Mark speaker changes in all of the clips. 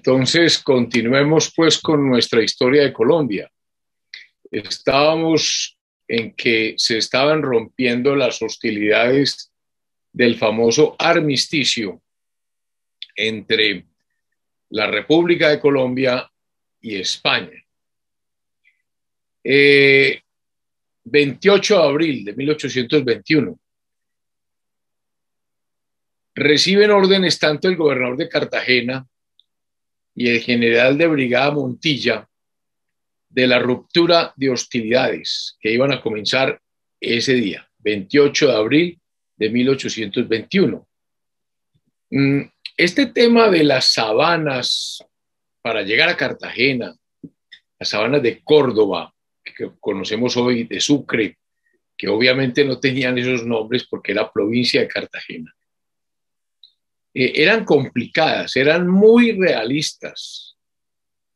Speaker 1: Entonces, continuemos pues con nuestra historia de Colombia. Estábamos en que se estaban rompiendo las hostilidades del famoso armisticio entre la República de Colombia y España. 28 eh, de abril de 1821. Reciben órdenes tanto el gobernador de Cartagena y el general de brigada Montilla de la ruptura de hostilidades que iban a comenzar ese día, 28 de abril de 1821. Mm, este tema de las sabanas para llegar a Cartagena, las sabanas de Córdoba, que conocemos hoy de Sucre, que obviamente no tenían esos nombres porque era provincia de Cartagena. Eh, eran complicadas, eran muy realistas.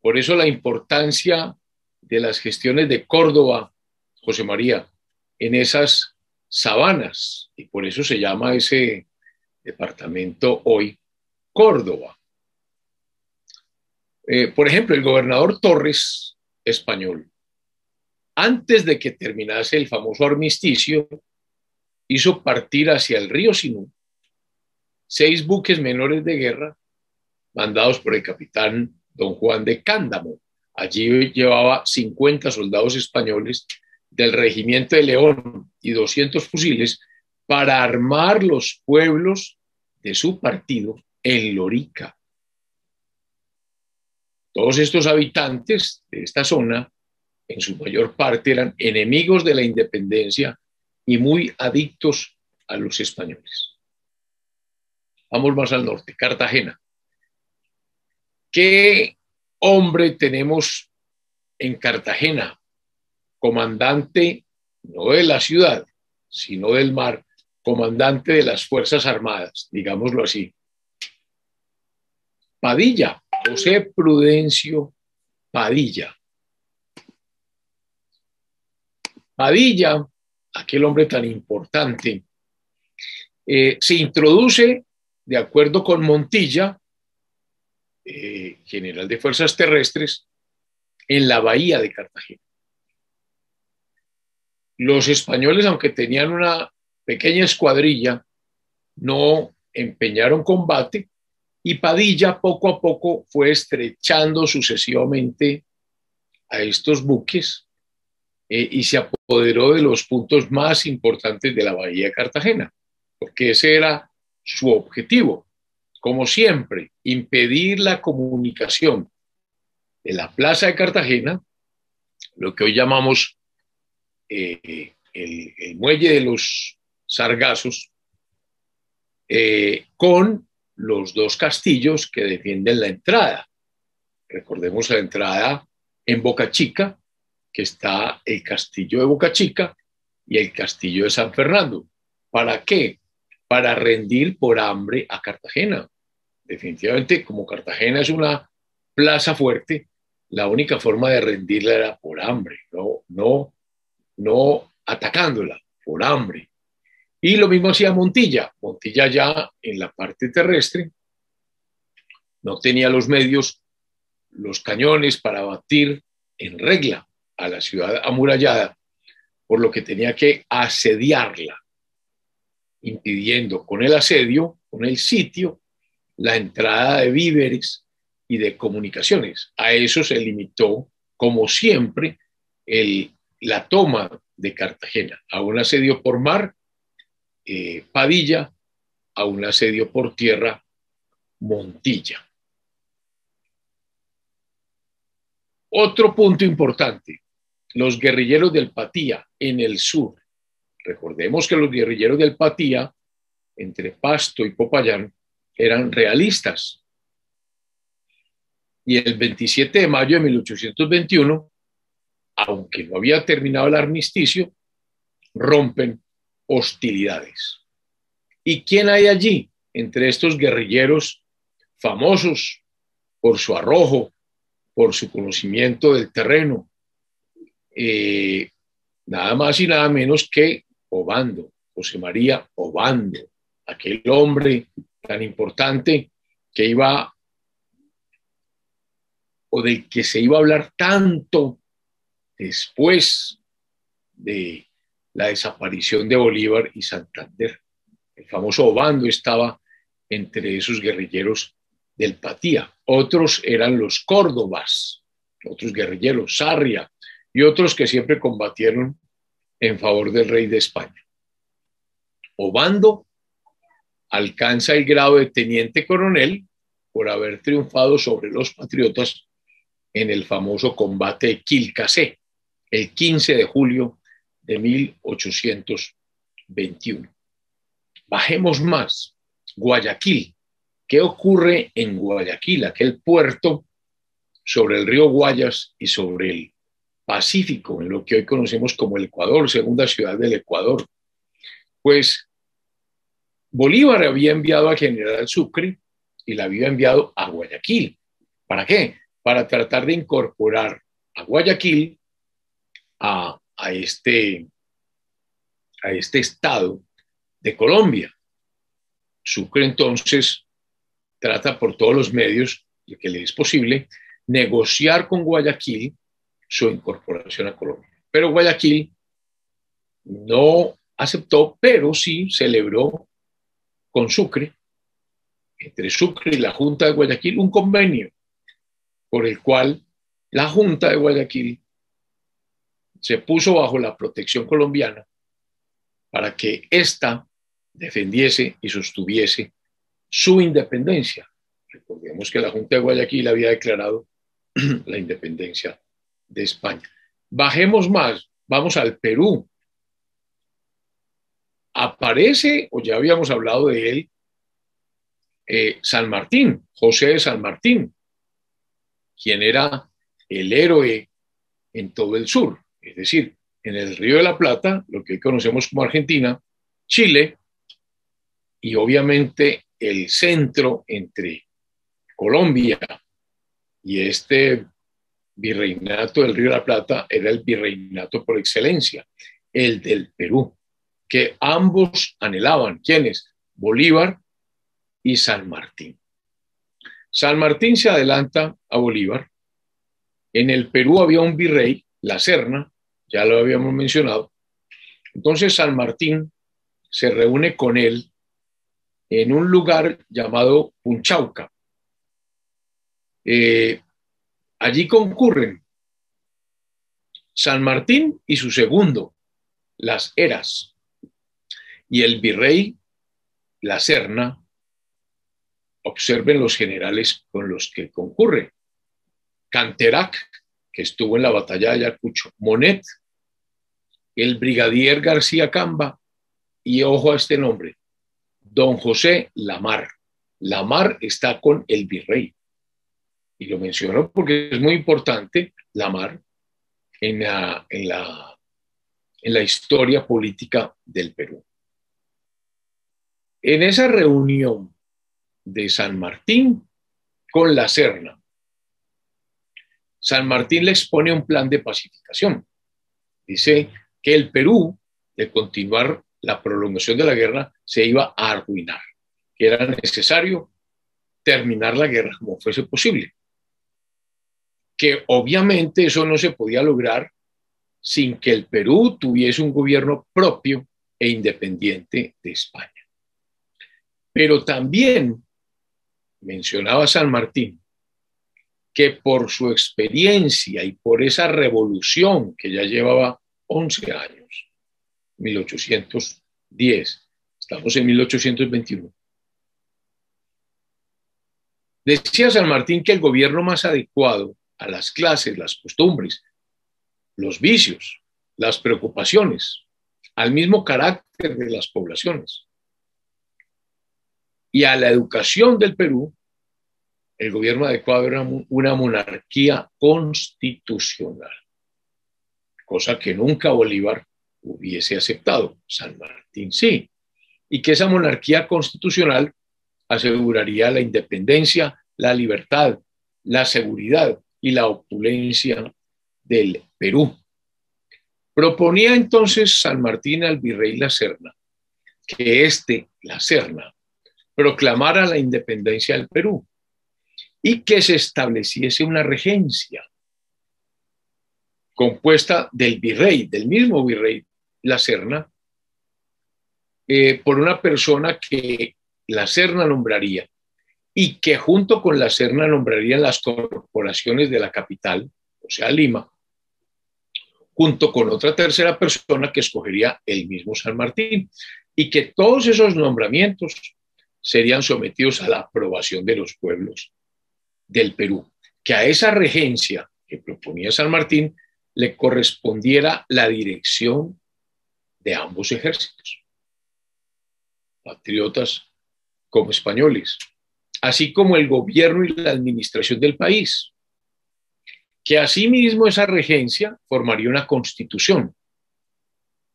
Speaker 1: Por eso la importancia de las gestiones de Córdoba, José María, en esas sabanas, y por eso se llama ese departamento hoy Córdoba. Eh, por ejemplo, el gobernador Torres, español, antes de que terminase el famoso armisticio, hizo partir hacia el río Sinú seis buques menores de guerra mandados por el capitán don Juan de Cándamo. Allí llevaba 50 soldados españoles del regimiento de León y 200 fusiles para armar los pueblos de su partido en Lorica. Todos estos habitantes de esta zona, en su mayor parte, eran enemigos de la independencia y muy adictos a los españoles. Vamos más al norte, Cartagena. ¿Qué hombre tenemos en Cartagena? Comandante no de la ciudad, sino del mar, comandante de las Fuerzas Armadas, digámoslo así. Padilla, José Prudencio Padilla. Padilla, aquel hombre tan importante, eh, se introduce de acuerdo con Montilla, eh, general de fuerzas terrestres, en la bahía de Cartagena. Los españoles, aunque tenían una pequeña escuadrilla, no empeñaron combate y Padilla poco a poco fue estrechando sucesivamente a estos buques eh, y se apoderó de los puntos más importantes de la bahía de Cartagena, porque ese era su objetivo, como siempre, impedir la comunicación de la plaza de Cartagena, lo que hoy llamamos eh, el, muelle de los sargazos, eh, con los dos castillos que defienden la entrada. Recordemos la entrada en Boca Chica, que está el castillo de Boca Chica y el castillo de San Fernando. ¿Para qué? Para rendir por hambre a Cartagena. Definitivamente, como Cartagena es una plaza fuerte, la única forma de rendirla era por hambre, no, no, no atacándola, por hambre. Y lo mismo hacía Montilla. Montilla ya en la parte terrestre no tenía los medios, los cañones para batir en regla a la ciudad amurallada, por lo que tenía que asediarla impidiendo con el asedio, con el sitio, la entrada de víveres y de comunicaciones. A eso se limitó, como siempre, la toma de Cartagena, a un asedio por mar, eh, Padilla, a un asedio por tierra, Montilla. Otro punto importante, los guerrilleros del Patía en el sur Recordemos que los guerrilleros del Patía, entre Pasto y Popayán, eran realistas. Y el 27 de mayo de 1821, aunque no había terminado el armisticio, rompen hostilidades. ¿Y quién hay allí entre estos guerrilleros famosos por su arrojo, por su conocimiento del terreno? Eh, nada más y nada menos que Obando, José María Obando, aquel hombre tan importante que iba o del que se iba a hablar tanto después de la desaparición de Bolívar y Santander. El famoso Obando estaba entre esos guerrilleros del Patía. Otros eran los Córdobas, otros guerrilleros, Sarria, y otros que siempre combatieron en favor del rey de España. Obando alcanza el grado de teniente coronel por haber triunfado sobre los patriotas en el famoso combate de Quilcasé, el 15 de julio de 1821. Bajemos más. Guayaquil. ¿Qué ocurre en Guayaquil, aquel puerto sobre el río Guayas y sobre el Pacífico, en lo que hoy conocemos como el Ecuador, segunda ciudad del Ecuador. Pues Bolívar había enviado a General Sucre y la había enviado a Guayaquil. ¿Para qué? Para tratar de incorporar a Guayaquil a, a, este, a este estado de Colombia. Sucre entonces trata por todos los medios, que le es posible, negociar con Guayaquil su incorporación a Colombia. Pero Guayaquil no aceptó, pero sí celebró con Sucre, entre Sucre y la Junta de Guayaquil, un convenio por el cual la Junta de Guayaquil se puso bajo la protección colombiana para que ésta defendiese y sostuviese su independencia. Recordemos que la Junta de Guayaquil había declarado la independencia de España. Bajemos más, vamos al Perú. Aparece, o ya habíamos hablado de él, eh, San Martín, José de San Martín, quien era el héroe en todo el sur, es decir, en el Río de la Plata, lo que hoy conocemos como Argentina, Chile y obviamente el centro entre Colombia y este virreinato del Río de la Plata era el virreinato por excelencia, el del Perú, que ambos anhelaban. ¿Quiénes? Bolívar y San Martín. San Martín se adelanta a Bolívar. En el Perú había un virrey, la Serna, ya lo habíamos mencionado. Entonces San Martín se reúne con él en un lugar llamado Punchauca. Eh, Allí concurren San Martín y su segundo, las Eras, y el virrey, la Serna. Observen los generales con los que concurre. Canterac, que estuvo en la batalla de Ayacucho, Monet, el brigadier García Camba, y ojo a este nombre, don José Lamar. Lamar está con el virrey y lo menciono porque es muy importante, la mar en la, en la, en la historia política del Perú. En esa reunión de San Martín con la Serna, San Martín le expone un plan de pacificación. Dice que el Perú, de continuar la prolongación de la guerra, se iba a arruinar, que era necesario terminar la guerra como fuese posible que obviamente eso no se podía lograr sin que el Perú tuviese un gobierno propio e independiente de España. Pero también mencionaba San Martín que por su experiencia y por esa revolución que ya llevaba 11 años, 1810, estamos en 1821, decía San Martín que el gobierno más adecuado a las clases, las costumbres, los vicios, las preocupaciones, al mismo carácter de las poblaciones y a la educación del Perú, el gobierno adecuado era una monarquía constitucional, cosa que nunca Bolívar hubiese aceptado. San Martín sí, y que esa monarquía constitucional aseguraría la independencia, la libertad, la seguridad y la opulencia del Perú. Proponía entonces San Martín al virrey La Serna que éste, La Serna, proclamara la independencia del Perú y que se estableciese una regencia compuesta del virrey, del mismo virrey La Serna, eh, por una persona que La Serna nombraría y que junto con La Serna nombrarían las corporaciones de la capital, o sea, Lima, junto con otra tercera persona que escogería el mismo San Martín, y que todos esos nombramientos serían sometidos a la aprobación de los pueblos del Perú, que a esa regencia que proponía San Martín le correspondiera la dirección de ambos ejércitos, patriotas como españoles, así como el gobierno y la administración del país, que asimismo esa regencia formaría una constitución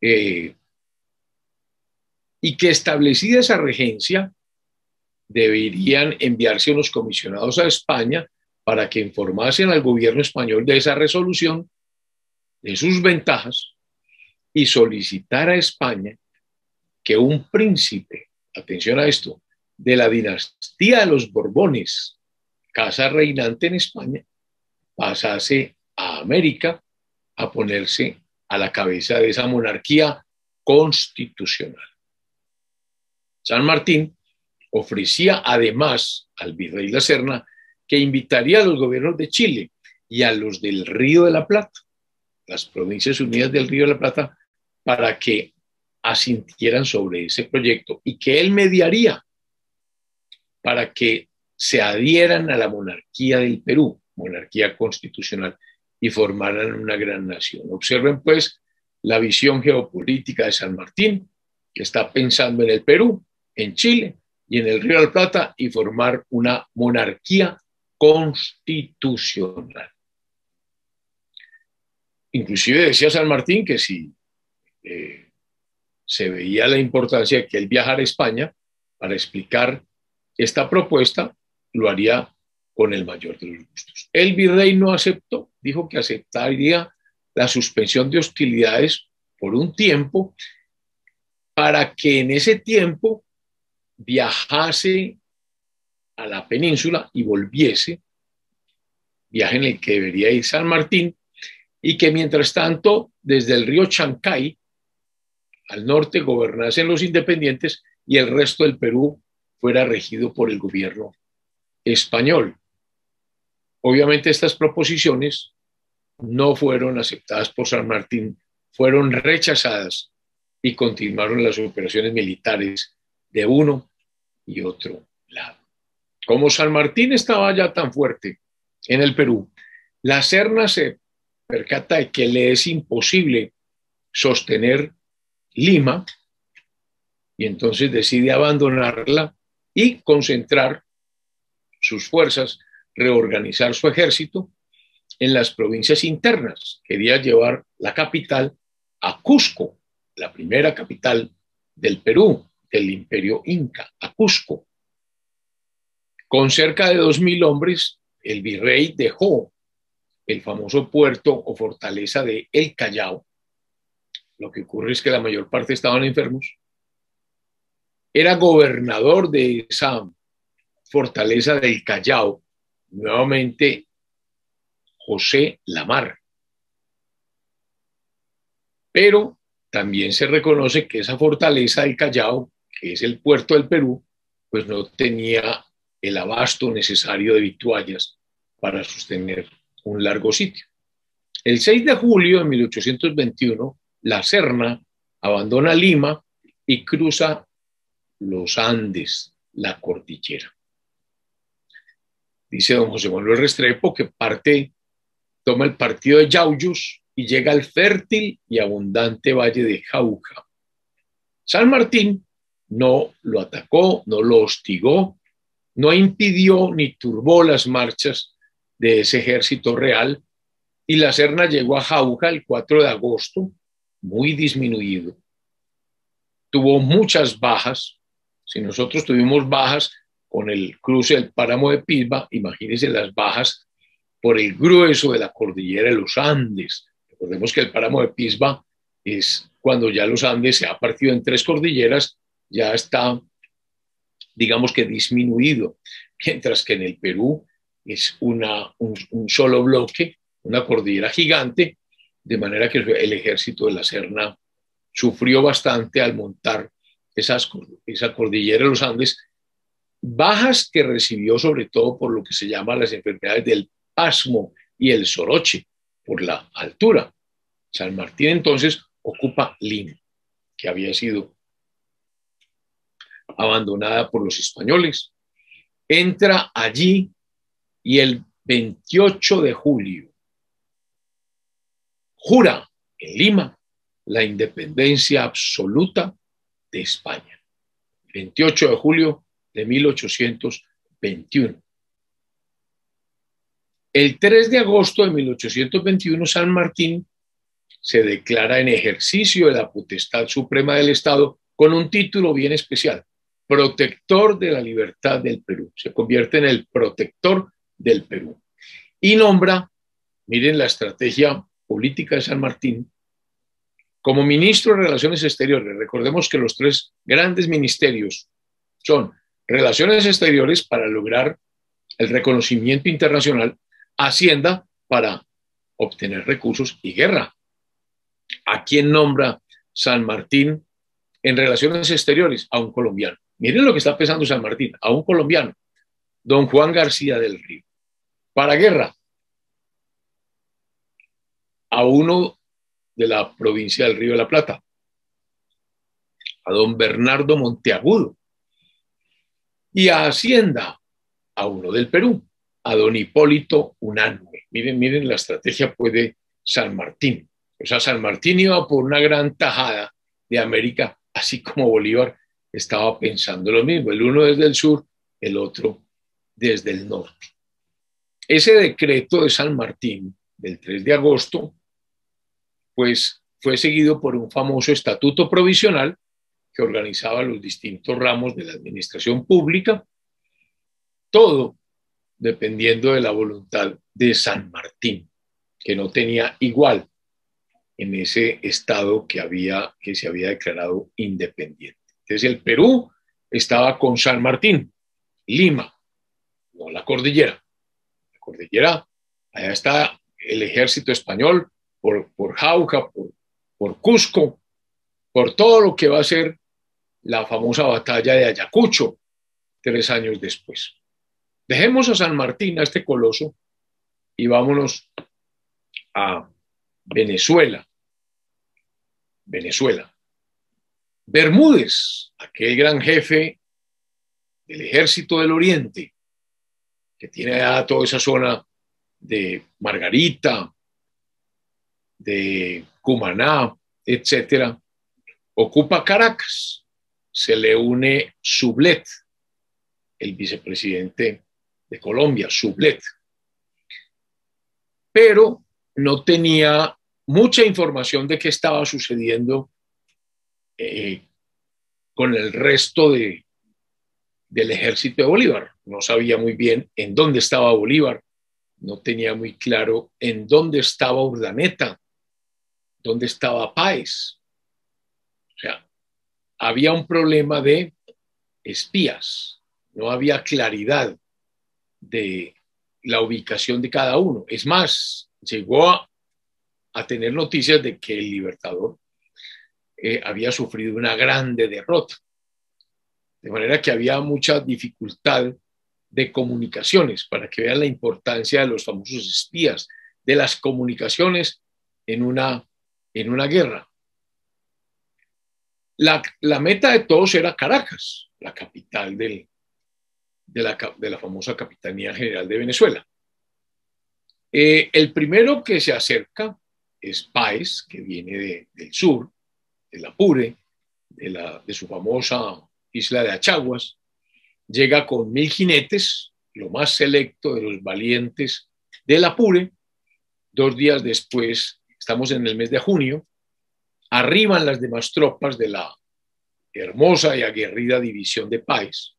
Speaker 1: eh, y que establecida esa regencia deberían enviarse unos comisionados a España para que informasen al gobierno español de esa resolución, de sus ventajas y solicitar a España que un príncipe, atención a esto, de la dinastía de los Borbones, casa reinante en España, pasase a América a ponerse a la cabeza de esa monarquía constitucional. San Martín ofrecía además al virrey La Serna que invitaría a los gobiernos de Chile y a los del Río de la Plata, las provincias unidas del Río de la Plata, para que asintieran sobre ese proyecto y que él mediaría para que se adhieran a la monarquía del Perú, monarquía constitucional, y formaran una gran nación. Observen pues la visión geopolítica de San Martín, que está pensando en el Perú, en Chile y en el Río de la Plata y formar una monarquía constitucional. Inclusive decía San Martín que si eh, se veía la importancia de que él viajara a España para explicar esta propuesta, lo haría con el mayor de los gustos. El virrey no aceptó, dijo que aceptaría la suspensión de hostilidades por un tiempo para que en ese tiempo viajase a la península y volviese, viaje en el que debería ir San Martín, y que mientras tanto desde el río Chancay al norte gobernasen los independientes y el resto del Perú fuera regido por el gobierno español. Obviamente estas proposiciones no fueron aceptadas por San Martín, fueron rechazadas y continuaron las operaciones militares de uno y otro lado. Como San Martín estaba ya tan fuerte en el Perú, la Serna se percata de que le es imposible sostener Lima y entonces decide abandonarla y concentrar sus fuerzas, reorganizar su ejército en las provincias internas. Quería llevar la capital a Cusco, la primera capital del Perú, del imperio inca, a Cusco. Con cerca de dos mil hombres, el virrey dejó el famoso puerto o fortaleza de El Callao. Lo que ocurre es que la mayor parte estaban enfermos era gobernador de esa fortaleza del Callao, nuevamente José Lamar. Pero también se reconoce que esa fortaleza del Callao, que es el puerto del Perú, pues no tenía el abasto necesario de vituallas para sostener un largo sitio. El 6 de julio de 1821, la Serna abandona Lima y cruza los Andes, la cordillera. Dice don José Manuel Restrepo que parte, toma el partido de Yauyos y llega al fértil y abundante valle de Jauja. San Martín no lo atacó, no lo hostigó, no impidió ni turbó las marchas de ese ejército real y la Serna llegó a Jauja el 4 de agosto, muy disminuido. Tuvo muchas bajas, si nosotros tuvimos bajas con el cruce del páramo de Pisba, imagínense las bajas por el grueso de la cordillera de los Andes. Recordemos que el páramo de Pisba es cuando ya los Andes se ha partido en tres cordilleras, ya está, digamos que disminuido, mientras que en el Perú es una, un, solo bloque, una cordillera gigante, de manera que el ejército de la Serna sufrió bastante al montar esas, esa cordillera de los Andes, bajas que recibió sobre todo por lo que se llama las enfermedades del pasmo y el soroche, por la altura. San Martín entonces ocupa Lima, que había sido abandonada por los españoles. Entra allí y el 28 de julio jura en Lima la independencia absoluta de España. 28 de julio de 1821. El 3 de agosto de 1821, San Martín se declara en ejercicio de la potestad suprema del Estado con un título bien especial, protector de la libertad del Perú. Se convierte en el protector del Perú. Y nombra, miren la estrategia política de San Martín, como ministro de Relaciones Exteriores. Recordemos que los tres grandes ministerios son Relaciones Exteriores para lograr el reconocimiento internacional, Hacienda para obtener recursos y guerra. ¿A quién nombra San Martín en Relaciones Exteriores? A un colombiano. Miren lo que está pensando San Martín, a un colombiano, don Juan García del Río. Para guerra, a uno de la provincia del Río de la Plata, a don Bernardo Monteagudo, y a Hacienda, a uno del Perú, a don Hipólito Unánue. Miren, miren la estrategia puede San Martín. O sea, San Martín iba por una gran tajada de América, así como Bolívar estaba pensando lo mismo, el uno desde el sur, el otro desde el norte. Ese decreto de San Martín del 3 de agosto, pues fue seguido por un famoso estatuto provisional que organizaba los distintos ramos de la administración pública, todo dependiendo de la voluntad de San Martín, que no tenía igual en ese estado que, había, que se había declarado independiente. Entonces el Perú estaba con San Martín, Lima, no la cordillera. La cordillera, allá está el ejército español por, por Jauja, por, por Cusco, por todo lo que va a ser la famosa batalla de Ayacucho tres años después. Dejemos a San Martín, a este coloso, y vámonos a Venezuela. Venezuela. Bermúdez, aquel gran jefe del ejército del Oriente, que tiene toda esa zona de Margarita, de Cumaná, etcétera, ocupa Caracas. Se le une Sublet, el vicepresidente de Colombia, Sublet. Pero no tenía mucha información de qué estaba sucediendo eh, con el resto de, del ejército de Bolívar. No sabía muy bien en dónde estaba Bolívar, no tenía muy claro en dónde estaba Urdaneta, dónde estaba Páez. O sea, había un problema de espías, no había claridad de la ubicación de cada uno. Es más, llegó a, tener noticias de que el Libertador eh, había sufrido una grande derrota. De manera que había mucha dificultad de comunicaciones, para que vean la importancia de los famosos espías, de las comunicaciones en una, en una guerra. La, meta de todos era Caracas, la capital del, de, la, famosa Capitanía General de Venezuela. Eh, el primero que se acerca es Páez, que viene del sur, el Apure, de su famosa isla de Achaguas, llega con mil jinetes, lo más selecto de los valientes del Apure. Dos días después, estamos en el mes de junio, arriban las demás tropas de la hermosa y aguerrida división de Páez.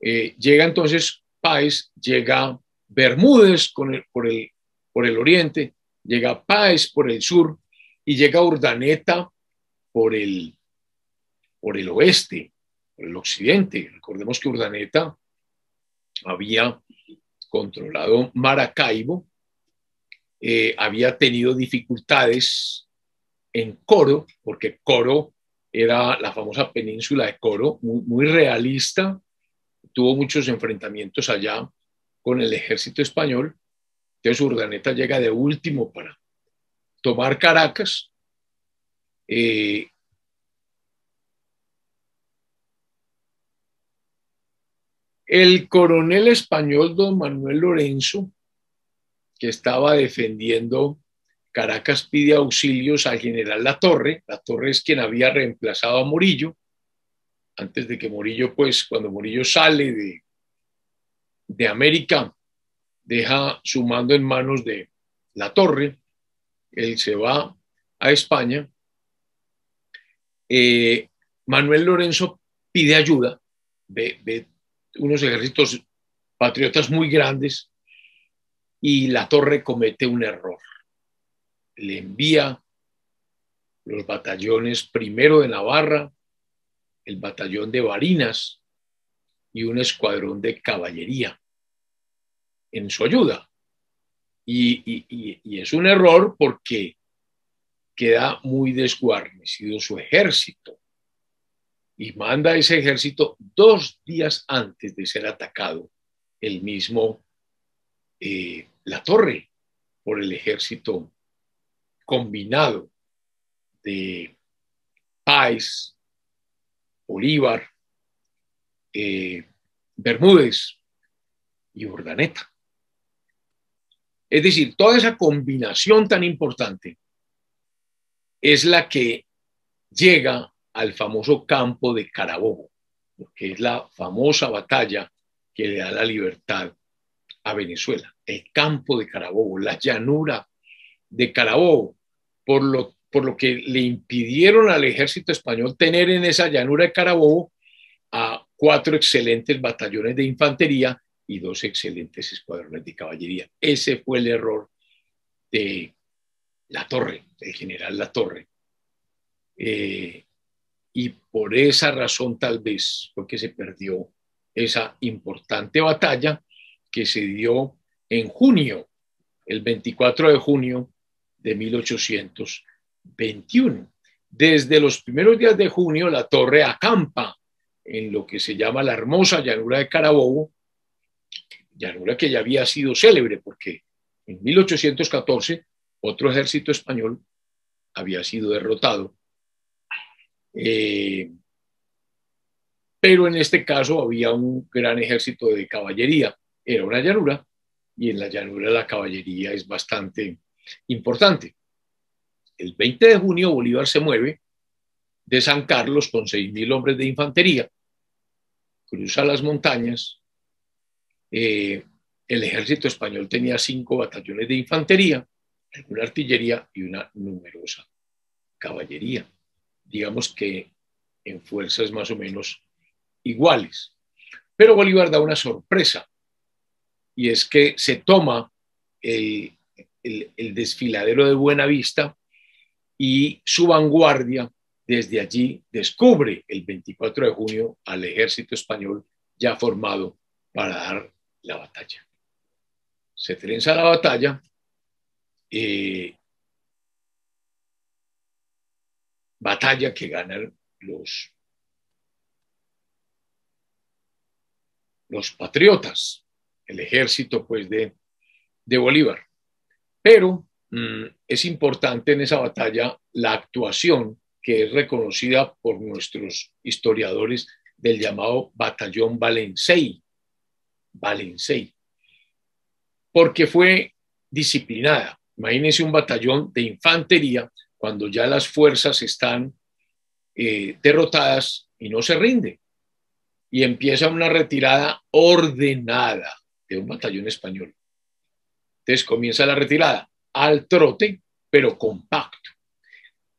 Speaker 1: Eh, llega entonces Páez, llega Bermúdez por, el, por el oriente, llega Páez por el sur, y llega Urdaneta por el, por el oeste, por el occidente. Recordemos que Urdaneta había controlado Maracaibo, eh, había tenido dificultades en Coro, porque Coro era la famosa península de Coro, muy, realista, tuvo muchos enfrentamientos allá con el ejército español. Entonces Urdaneta llega de último para tomar Caracas. Eh, el coronel español don Manuel Lorenzo, que estaba defendiendo Caracas pide auxilios al general La Torre. La Torre es quien había reemplazado a Morillo. Antes de que Morillo, pues, cuando Morillo sale de, de América, deja su mando en manos de La Torre. Él se va a España. Eh, Manuel Lorenzo pide ayuda, ve, ve unos ejércitos patriotas muy grandes y La Torre comete un error le envía los batallones primero de Navarra, el batallón de Barinas y un escuadrón de caballería en su ayuda. Y, es un error porque queda muy desguarnecido su ejército y manda ese ejército dos días antes de ser atacado el mismo eh, La Torre por el ejército combinado de Páez, Bolívar, eh, Bermúdez y Urdaneta. Es decir, toda esa combinación tan importante es la que llega al famoso campo de Carabobo, que es la famosa batalla que le da la libertad a Venezuela, el campo de Carabobo, la llanura de Carabobo, por lo, por lo que le impidieron al ejército español tener en esa llanura de Carabobo a cuatro excelentes batallones de infantería y dos excelentes escuadrones de caballería. Ese fue el error de La Torre, del general La Torre. Eh, y por esa razón tal vez fue que se perdió esa importante batalla que se dio en junio, el 24 de junio de 1821. Desde los primeros días de junio, la torre acampa en lo que se llama la hermosa llanura de Carabobo, llanura que ya había sido célebre porque en 1814 otro ejército español había sido derrotado. Eh, pero en este caso había un gran ejército de caballería. Era una llanura y en la llanura la caballería es bastante Importante, el 20 de junio Bolívar se mueve de San Carlos con 6.000 hombres de infantería, cruza las montañas, eh, el ejército español tenía cinco batallones de infantería, una artillería y una numerosa caballería, digamos que en fuerzas más o menos iguales. Pero Bolívar da una sorpresa y es que se toma el desfiladero de Buenavista y su vanguardia desde allí descubre el 24 de junio al ejército español ya formado para dar la batalla. Se trenza la batalla. Eh, batalla que ganan los, los patriotas, el ejército pues de, de Bolívar. Pero mm, es importante en esa batalla la actuación que es reconocida por nuestros historiadores del llamado Batallón Valencey, Valencey, porque fue disciplinada. Imagínense un batallón de infantería cuando ya las fuerzas están eh, derrotadas y no se rinde. Y empieza una retirada ordenada de un batallón español. Entonces comienza la retirada al trote, pero compacto.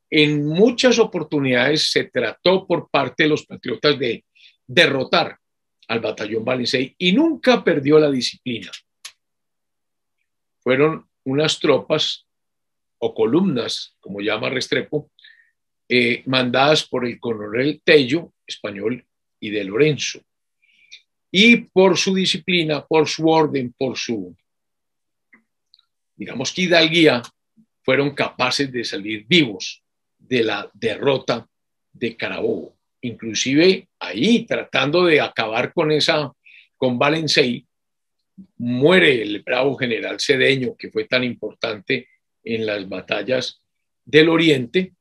Speaker 1: En muchas oportunidades se trató por parte de los patriotas de derrotar al batallón Valencey y nunca perdió la disciplina. Fueron unas tropas o columnas, como llama Restrepo, eh, mandadas por el coronel Tello, español, y de Lorenzo. Y por su disciplina, por su orden, por su, digamos que hidalguía, fueron capaces de salir vivos de la derrota de Carabobo. Inclusive ahí, tratando de acabar con esa, con Valencey, muere el bravo general Cedeño, que fue tan importante en las batallas del Oriente,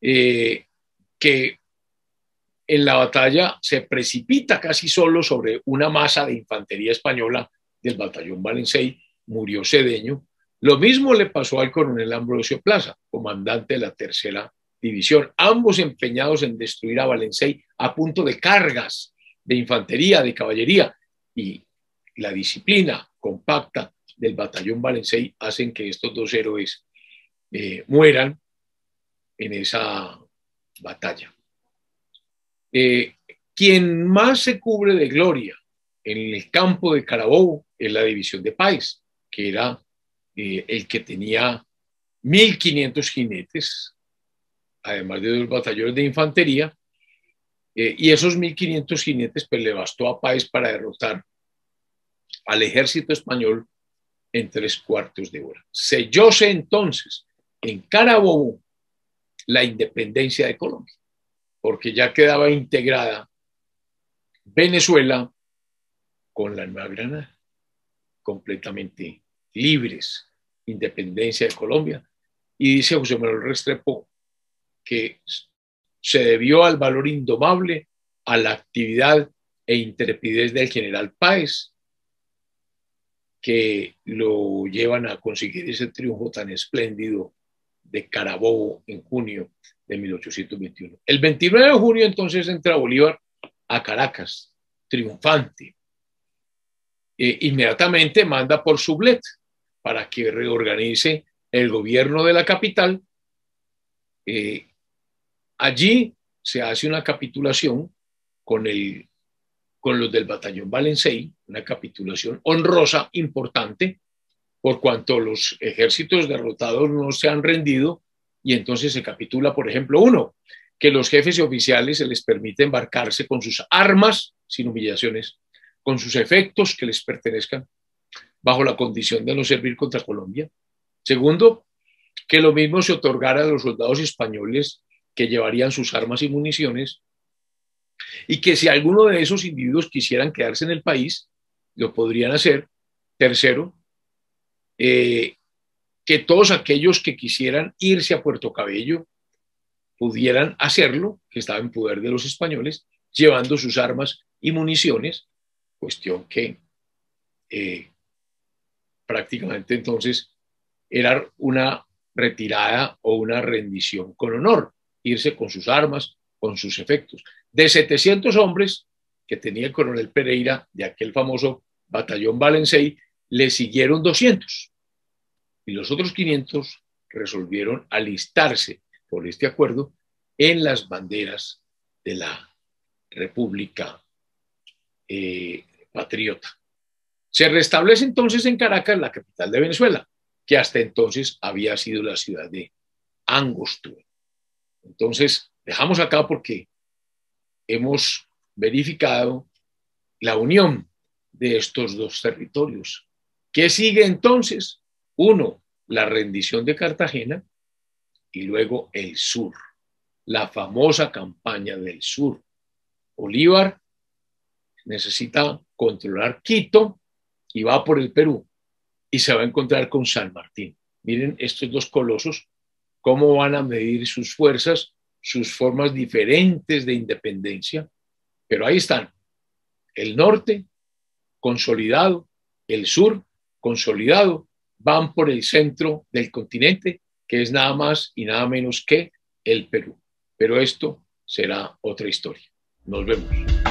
Speaker 1: eh, que en la batalla se precipita casi solo sobre una masa de infantería española del batallón Valencey, murió Cedeño. Lo mismo le pasó al coronel Ambrosio Plaza, comandante de la tercera división, ambos empeñados en destruir a Valencey a punto de cargas de infantería, de caballería, y la disciplina compacta del batallón Valencey hacen que estos dos héroes eh, mueran en esa batalla. Eh, quien más se cubre de gloria en el campo de Carabobo es la división de Páez, que era eh, el que tenía 1.500 jinetes, además de dos batallones de infantería, eh, y esos 1.500 jinetes pues, le bastó a Páez para derrotar al ejército español en tres cuartos de hora. Sellóse entonces en Carabobo la independencia de Colombia porque ya quedaba integrada Venezuela con la Nueva Granada, completamente libres, independencia de Colombia. Y dice José Manuel Restrepo que se debió al valor indomable, a la actividad e intrepidez del general Páez, que lo llevan a conseguir ese triunfo tan espléndido de Carabobo en junio de 1821. El 29 de junio entonces entra Bolívar a Caracas, triunfante. E inmediatamente manda por Sublet para que reorganice el gobierno de la capital. Eh, allí se hace una capitulación con, el, con los del batallón Valencey, una capitulación honrosa, importante, por cuanto los ejércitos derrotados no se han rendido y entonces se capitula, por ejemplo, uno, que los jefes y oficiales se les permite embarcarse con sus armas sin humillaciones, con sus efectos que les pertenezcan, bajo la condición de no servir contra Colombia. Segundo, que lo mismo se otorgara a los soldados españoles que llevarían sus armas y municiones, y que si alguno de esos individuos quisieran quedarse en el país, lo podrían hacer. Tercero, eh, que todos aquellos que quisieran irse a Puerto Cabello pudieran hacerlo, que estaba en poder de los españoles, llevando sus armas y municiones, cuestión que eh, prácticamente entonces era una retirada o una rendición con honor, irse con sus armas, con sus efectos. De 700 hombres que tenía el coronel Pereira de aquel famoso batallón Valencey, le siguieron 200 y los otros 500 resolvieron alistarse por este acuerdo en las banderas de la República eh, Patriota. Se restablece entonces en Caracas, la capital de Venezuela, que hasta entonces había sido la ciudad de Angostura. Entonces, dejamos acá porque hemos verificado la unión de estos dos territorios. ¿Qué sigue entonces? Uno, la rendición de Cartagena y luego el sur, la famosa campaña del sur. Bolívar necesita controlar Quito y va por el Perú y se va a encontrar con San Martín. Miren estos dos colosos, cómo van a medir sus fuerzas, sus formas diferentes de independencia, pero ahí están. El norte consolidado, el sur consolidado van por el centro del continente, que es nada más y nada menos que el Perú. Pero esto será otra historia. Nos vemos.